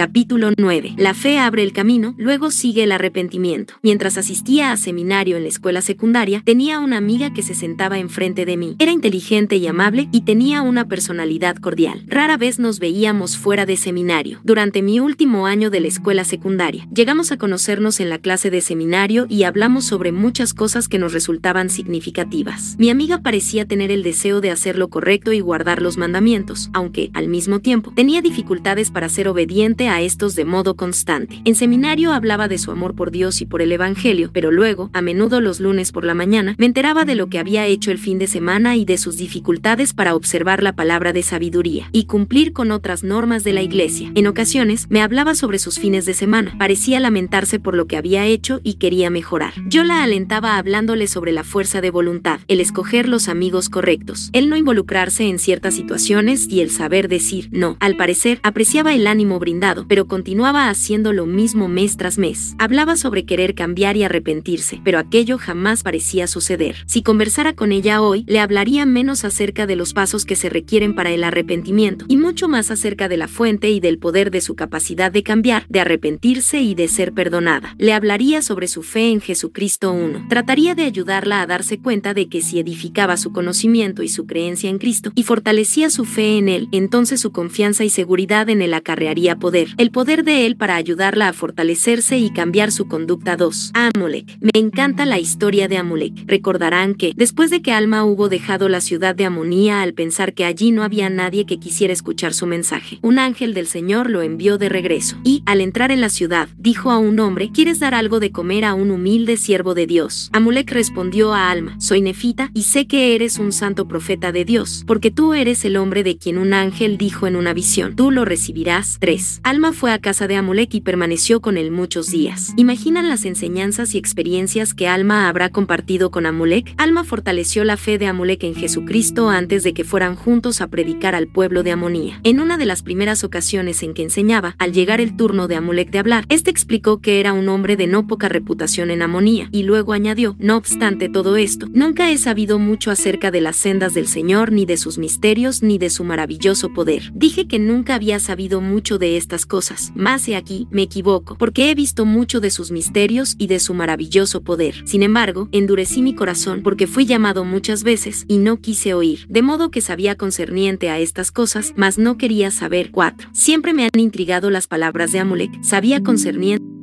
Capítulo 9. La fe abre el camino, luego sigue el arrepentimiento. Mientras asistía a seminario en la escuela secundaria, tenía una amiga que se sentaba enfrente de mí. Era inteligente y amable y tenía una personalidad cordial. Rara vez nos veíamos fuera de seminario. Durante mi último año de la escuela secundaria, llegamos a conocernos en la clase de seminario y hablamos sobre muchas cosas que nos resultaban significativas. Mi amiga parecía tener el deseo de hacer lo correcto y guardar los mandamientos, aunque, al mismo tiempo, tenía dificultades para ser obediente a estos de modo constante. En seminario hablaba de su amor por Dios y por el Evangelio, pero luego, a menudo los lunes por la mañana, me enteraba de lo que había hecho el fin de semana y de sus dificultades para observar la palabra de sabiduría y cumplir con otras normas de la iglesia. En ocasiones, me hablaba sobre sus fines de semana. Parecía lamentarse por lo que había hecho y quería mejorar. Yo la alentaba hablándole sobre la fuerza de voluntad, el escoger los amigos correctos, el no involucrarse en ciertas situaciones y el saber decir no. Al parecer, apreciaba el ánimo brindado, pero continuaba haciendo lo mismo mes tras mes. Hablaba sobre querer cambiar y arrepentirse, pero aquello jamás parecía suceder. Si conversara con ella hoy, le hablaría menos acerca de los pasos que se requieren para el arrepentimiento y mucho más acerca de la fuente y del poder de su capacidad de cambiar, de arrepentirse y de ser perdonada. Le hablaría sobre su fe en Jesucristo 1. Trataría de ayudarla a darse cuenta de que si edificaba su conocimiento y su creencia en Cristo y fortalecía su fe en Él, entonces su confianza y seguridad en Él acarrearía poder, el poder de Él para ayudarla a fortalecerse y cambiar su conducta 2. Amulek. Me encanta la historia de Amulek. Recordarán que, después de que Alma hubo dejado la ciudad de Amonía al pensar que allí no había nadie que quisiera escuchar su mensaje, un ángel del Señor lo envió de regreso, y, al entrar en la ciudad, dijo a un hombre, ¿quieres dar algo de comer a un humilde siervo de Dios? Amulek respondió a Alma, soy nefita, y sé que eres un santo profeta de Dios, porque tú eres el hombre de quien un ángel dijo en una visión, tú lo recibirás. 3. Alma fue a casa de Amulek y permaneció con él muchos días. ¿Imaginan las enseñanzas y experiencias que Alma habrá compartido con Amulek? Alma fortaleció la fe de Amulek en Jesucristo antes de que fueran juntos a predicar al pueblo de Amonía. En una de las primeras ocasiones en que enseñaba, al llegar el turno de Amulek de hablar, este explicó que era un hombre de no poca reputación en Amonía, y luego añadió, no obstante todo esto, nunca he sabido mucho acerca de las sendas del Señor, ni de sus misterios, ni de su maravilloso poder. Dije que nunca había sabido mucho de estas cosas, más he aquí, me equivoco, porque he visto mucho de sus misterios y de su maravilloso poder. Sin embargo, endurecí mi corazón porque fui llamado muchas veces y no quise oír, de modo que sabía concerniente a estas cosas, mas no quería saber. 4. Siempre me han intrigado las palabras de Amulek, sabía concerniente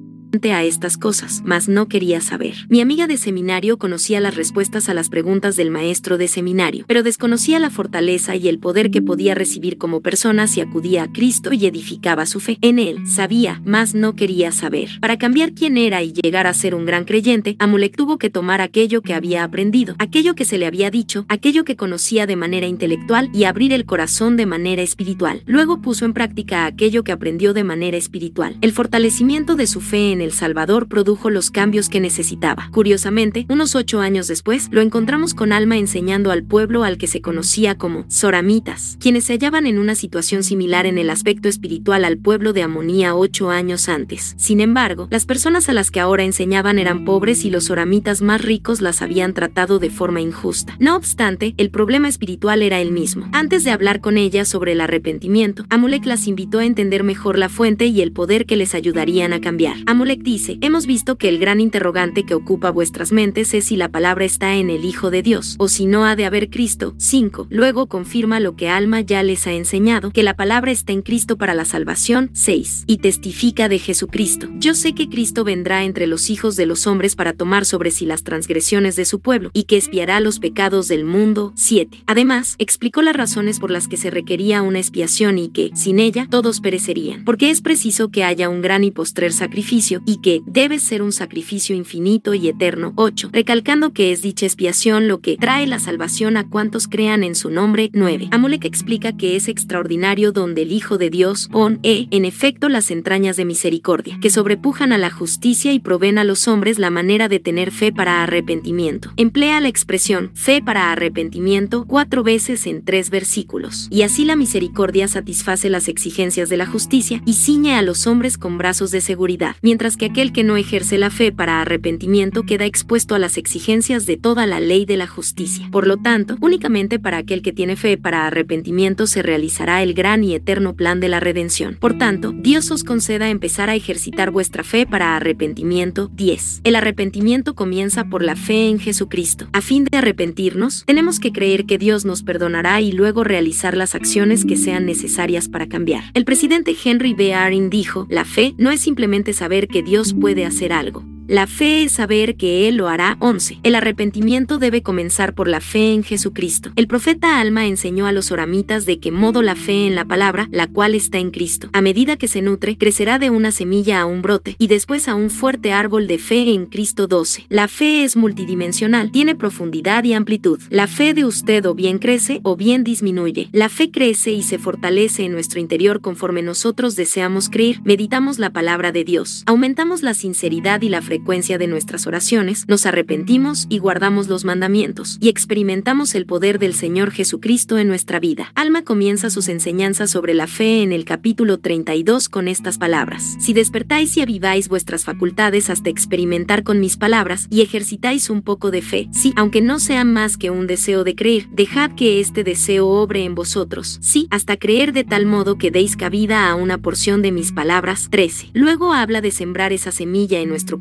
a estas cosas, mas no quería saber. Mi amiga de seminario conocía las respuestas a las preguntas del maestro de seminario, pero desconocía la fortaleza y el poder que podía recibir como persona si acudía a Cristo y edificaba su fe. En él, sabía, mas no quería saber. Para cambiar quién era y llegar a ser un gran creyente, Amulek tuvo que tomar aquello que había aprendido, aquello que se le había dicho, aquello que conocía de manera intelectual y abrir el corazón de manera espiritual. Luego puso en práctica aquello que aprendió de manera espiritual. El fortalecimiento de su fe en el Salvador produjo los cambios que necesitaba. Curiosamente, unos ocho años después, lo encontramos con Alma enseñando al pueblo al que se conocía como Soramitas, quienes se hallaban en una situación similar en el aspecto espiritual al pueblo de Amonía ocho años antes. Sin embargo, las personas a las que ahora enseñaban eran pobres y los Soramitas más ricos las habían tratado de forma injusta. No obstante, el problema espiritual era el mismo. Antes de hablar con ellas sobre el arrepentimiento, Amulek las invitó a entender mejor la fuente y el poder que les ayudarían a cambiar. Amulek dice, hemos visto que el gran interrogante que ocupa vuestras mentes es si la palabra está en el Hijo de Dios, o si no ha de haber Cristo. 5. Luego confirma lo que Alma ya les ha enseñado, que la palabra está en Cristo para la salvación. 6. Y testifica de Jesucristo. Yo sé que Cristo vendrá entre los hijos de los hombres para tomar sobre sí las transgresiones de su pueblo, y que espiará los pecados del mundo. 7. Además, explicó las razones por las que se requería una expiación y que, sin ella, todos perecerían, porque es preciso que haya un gran y postrer sacrificio, y que debe ser un sacrificio infinito y eterno. 8. Recalcando que es dicha expiación lo que trae la salvación a cuantos crean en su nombre. 9. Amulek explica que es extraordinario donde el Hijo de Dios pon e, en efecto, las entrañas de misericordia, que sobrepujan a la justicia y proveen a los hombres la manera de tener fe para arrepentimiento. Emplea la expresión fe para arrepentimiento cuatro veces en tres versículos. Y así la misericordia satisface las exigencias de la justicia y ciñe a los hombres con brazos de seguridad, mientras que aquel que no ejerce la fe para arrepentimiento queda expuesto a las exigencias de toda la ley de la justicia. Por lo tanto, únicamente para aquel que tiene fe para arrepentimiento se realizará el gran y eterno plan de la redención. Por tanto, Dios os conceda empezar a ejercitar vuestra fe para arrepentimiento. 10. El arrepentimiento comienza por la fe en Jesucristo. A fin de arrepentirnos, tenemos que creer que Dios nos perdonará y luego realizar las acciones que sean necesarias para cambiar. El presidente Henry B. Aaron dijo, la fe no es simplemente saber que Dios puede hacer algo. La fe es saber que Él lo hará. 11. El arrepentimiento debe comenzar por la fe en Jesucristo. El profeta Alma enseñó a los oramitas de qué modo la fe en la palabra, la cual está en Cristo. A medida que se nutre, crecerá de una semilla a un brote y después a un fuerte árbol de fe en Cristo 12. La fe es multidimensional, tiene profundidad y amplitud. La fe de usted o bien crece o bien disminuye. La fe crece y se fortalece en nuestro interior conforme nosotros deseamos creer, meditamos la palabra de Dios, aumentamos la sinceridad y la frecuencia frecuencia de nuestras oraciones, nos arrepentimos y guardamos los mandamientos, y experimentamos el poder del Señor Jesucristo en nuestra vida. Alma comienza sus enseñanzas sobre la fe en el capítulo 32 con estas palabras. Si despertáis y aviváis vuestras facultades hasta experimentar con mis palabras, y ejercitáis un poco de fe, sí, aunque no sea más que un deseo de creer, dejad que este deseo obre en vosotros, sí, hasta creer de tal modo que deis cabida a una porción de mis palabras. 13. Luego habla de sembrar esa semilla en nuestro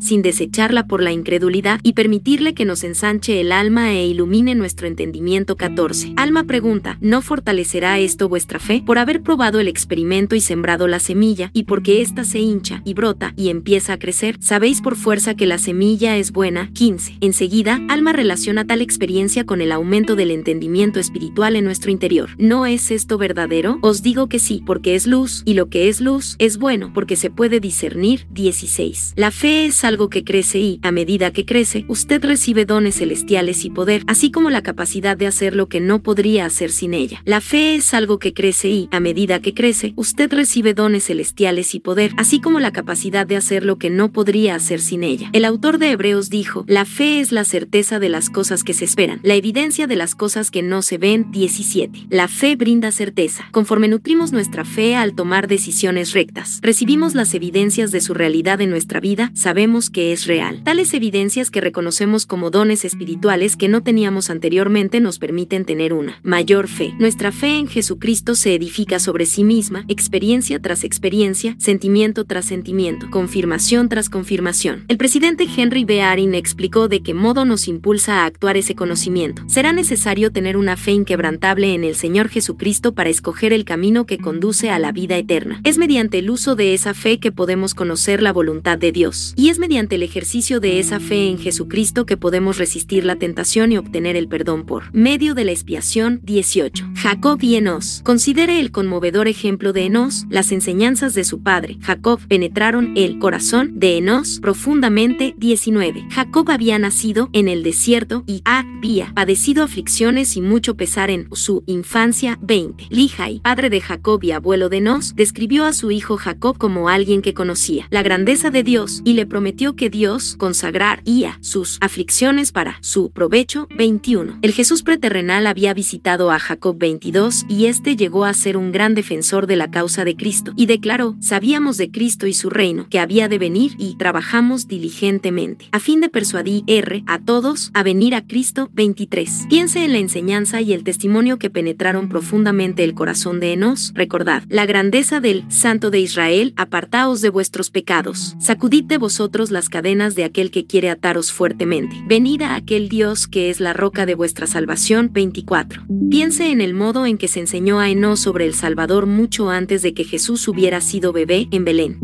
sin desecharla por la incredulidad y permitirle que nos ensanche el alma e ilumine nuestro entendimiento 14. Alma pregunta, ¿no fortalecerá esto vuestra fe? Por haber probado el experimento y sembrado la semilla, y porque ésta se hincha y brota y empieza a crecer, sabéis por fuerza que la semilla es buena. 15. Enseguida, Alma relaciona tal experiencia con el aumento del entendimiento espiritual en nuestro interior. ¿No es esto verdadero? Os digo que sí, porque es luz, y lo que es luz es bueno, porque se puede discernir. 16. La fe es algo que crece y, a medida que crece, usted recibe dones celestiales y poder, así como la capacidad de hacer lo que no podría hacer sin ella. La fe es algo que crece y, a medida que crece, usted recibe dones celestiales y poder, así como la capacidad de hacer lo que no podría hacer sin ella. El autor de Hebreos dijo, la fe es la certeza de las cosas que se esperan, la evidencia de las cosas que no se ven. 17. La fe brinda certeza. Conforme nutrimos nuestra fe al tomar decisiones rectas, recibimos las evidencias de su realidad en nuestra vida, sabemos que es real. Tales evidencias que reconocemos como dones espirituales que no teníamos anteriormente nos permiten tener una mayor fe. Nuestra fe en Jesucristo se edifica sobre sí misma, experiencia tras experiencia, sentimiento tras sentimiento, confirmación tras confirmación. El presidente Henry B. Arin explicó de qué modo nos impulsa a actuar ese conocimiento. Será necesario tener una fe inquebrantable en el Señor Jesucristo para escoger el camino que conduce a la vida eterna. Es mediante el uso de esa fe que podemos conocer la voluntad de Dios y es mediante el ejercicio de esa fe en Jesucristo que podemos resistir la tentación y obtener el perdón por medio de la expiación 18. Jacob y Enos. Considere el conmovedor ejemplo de Enos, las enseñanzas de su padre. Jacob penetraron el corazón de Enos profundamente 19. Jacob había nacido en el desierto y había padecido aflicciones y mucho pesar en su infancia 20. Lihai, padre de Jacob y abuelo de Enos, describió a su hijo Jacob como alguien que conocía la grandeza de Dios y le prometió que Dios consagraría sus aflicciones para su provecho. 21. El Jesús preterrenal había visitado a Jacob 22 y este llegó a ser un gran defensor de la causa de Cristo y declaró, sabíamos de Cristo y su reino, que había de venir y trabajamos diligentemente, a fin de persuadir a todos a venir a Cristo 23. Piense en la enseñanza y el testimonio que penetraron profundamente el corazón de Enos. Recordad, la grandeza del Santo de Israel, apartaos de vuestros pecados, sacudid de vosotros las cadenas de aquel que quiere ataros fuertemente. Venid a aquel Dios que es la roca de vuestra salvación. 24. Piense en el modo en que se enseñó a Enos sobre el Salvador mucho antes de que Jesús hubiera sido bebé en Belén.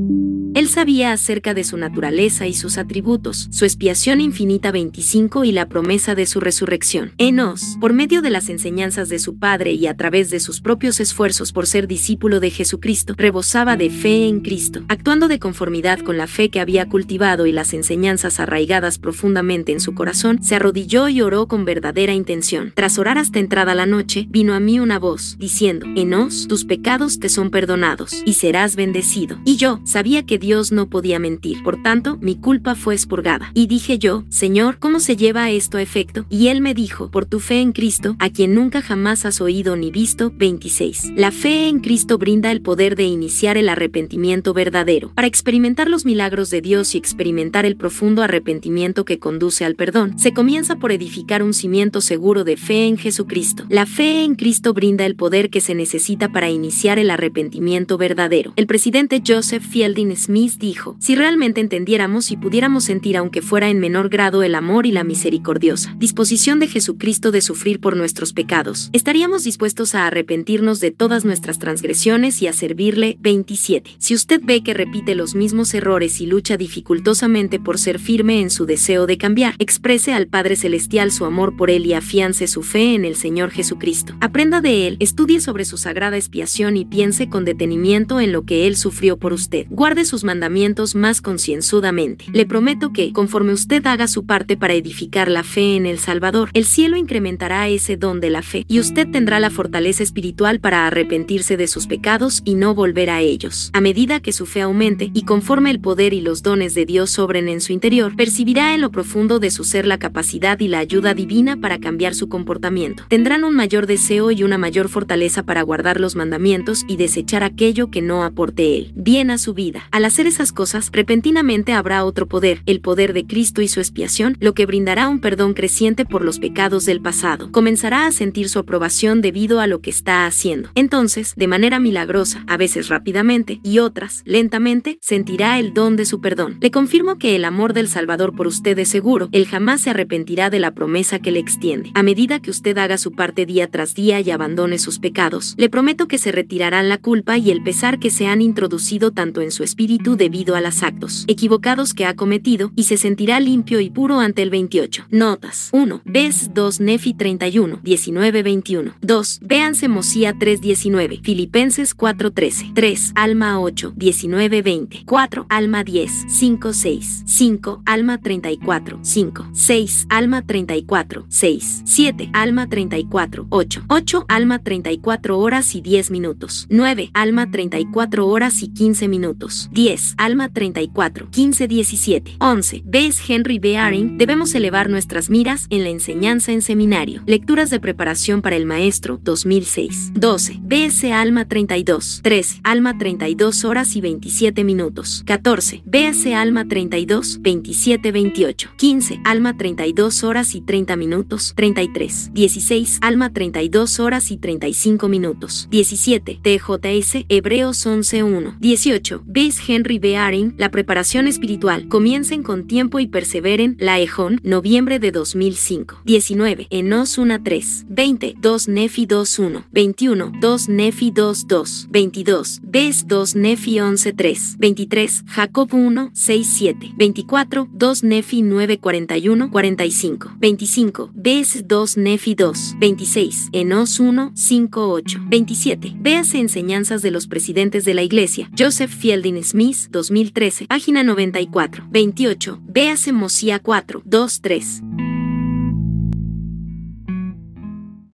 Él sabía acerca de su naturaleza y sus atributos, su expiación infinita 25 y la promesa de su resurrección. Enos, por medio de las enseñanzas de su padre y a través de sus propios esfuerzos por ser discípulo de Jesucristo, rebosaba de fe en Cristo, actuando de conformidad con la fe que había cultivado y las enseñanzas arraigadas profundamente en su corazón, se arrodilló y oró con verdadera intención. Tras orar hasta entrada la noche, vino a mí una voz, diciendo, Enos, tus pecados te son perdonados, y serás bendecido. Y yo sabía que Dios no podía mentir. Por tanto, mi culpa fue expurgada. Y dije yo, Señor, ¿cómo se lleva esto a efecto? Y él me dijo, por tu fe en Cristo, a quien nunca jamás has oído ni visto. 26. La fe en Cristo brinda el poder de iniciar el arrepentimiento verdadero. Para experimentar los milagros de Dios y experimentar el profundo arrepentimiento que conduce al perdón, se comienza por edificar un cimiento seguro de fe en Jesucristo. La fe en Cristo brinda el poder que se necesita para iniciar el arrepentimiento verdadero. El presidente Joseph Fielding Smith dijo, si realmente entendiéramos y pudiéramos sentir aunque fuera en menor grado el amor y la misericordiosa disposición de Jesucristo de sufrir por nuestros pecados, estaríamos dispuestos a arrepentirnos de todas nuestras transgresiones y a servirle. 27. Si usted ve que repite los mismos errores y lucha por ser firme en su deseo de cambiar, exprese al Padre Celestial su amor por él y afiance su fe en el Señor Jesucristo. Aprenda de él, estudie sobre su sagrada expiación y piense con detenimiento en lo que él sufrió por usted. Guarde sus mandamientos más concienzudamente. Le prometo que, conforme usted haga su parte para edificar la fe en el Salvador, el cielo incrementará ese don de la fe y usted tendrá la fortaleza espiritual para arrepentirse de sus pecados y no volver a ellos. A medida que su fe aumente y conforme el poder y los dones de Dios sobren en su interior, percibirá en lo profundo de su ser la capacidad y la ayuda divina para cambiar su comportamiento. Tendrán un mayor deseo y una mayor fortaleza para guardar los mandamientos y desechar aquello que no aporte él bien a su vida. Al hacer esas cosas, repentinamente habrá otro poder, el poder de Cristo y su expiación, lo que brindará un perdón creciente por los pecados del pasado. Comenzará a sentir su aprobación debido a lo que está haciendo. Entonces, de manera milagrosa, a veces rápidamente y otras lentamente, sentirá el don de su perdón. Le confirmo que el amor del Salvador por usted es seguro, él jamás se arrepentirá de la promesa que le extiende. A medida que usted haga su parte día tras día y abandone sus pecados, le prometo que se retirarán la culpa y el pesar que se han introducido tanto en su espíritu debido a los actos equivocados que ha cometido y se sentirá limpio y puro ante el 28. Notas. 1. Ves 2 Nefi 31, 19-21. 2. Véanse Mosía 3-19, Filipenses 4-13. 3. Alma 8, 19-20. 4. Alma 10, 5-6. 5. Alma 34, 5. 6. Alma 34, 6. 7. Alma 34, 8. 8. Alma 34 horas y 10 minutos. 9. Alma 34 horas y 15 minutos. 10. Alma 34, 15-17. 11. Ves Henry B. Aring, debemos elevar nuestras miras en la enseñanza en seminario. Lecturas de preparación para el maestro, 2006. 12. BS Alma 32. 13. Alma 32 horas y 27 minutos. 14. BS Alma 32, 27-28. 15. Alma 32 horas y 30 minutos. 33. 16. Alma 32 horas y 35 minutos. 17. TJS Hebreos 11.1. 18. Ves Henry B. Aring, la preparación espiritual. Comiencen con tiempo y perseveren. La Ejón, noviembre de 2005. 19. Enos 1.3. 20. 2 Nefi 2.1. 21. 2 Nefi 2.2. 22. Ves 2 Nefi 11.3. 23. Jacob 1, 6, 7. 24. 2 Nefi 9, 41, 45. 25. Ves 2 Nefi 2. 26. Enos 1, 5, 8. 27. Véase enseñanzas de los presidentes de la iglesia. Joseph Fielding Smith, 2013, página 94. 28. Véase Mosía 4, 2, 3.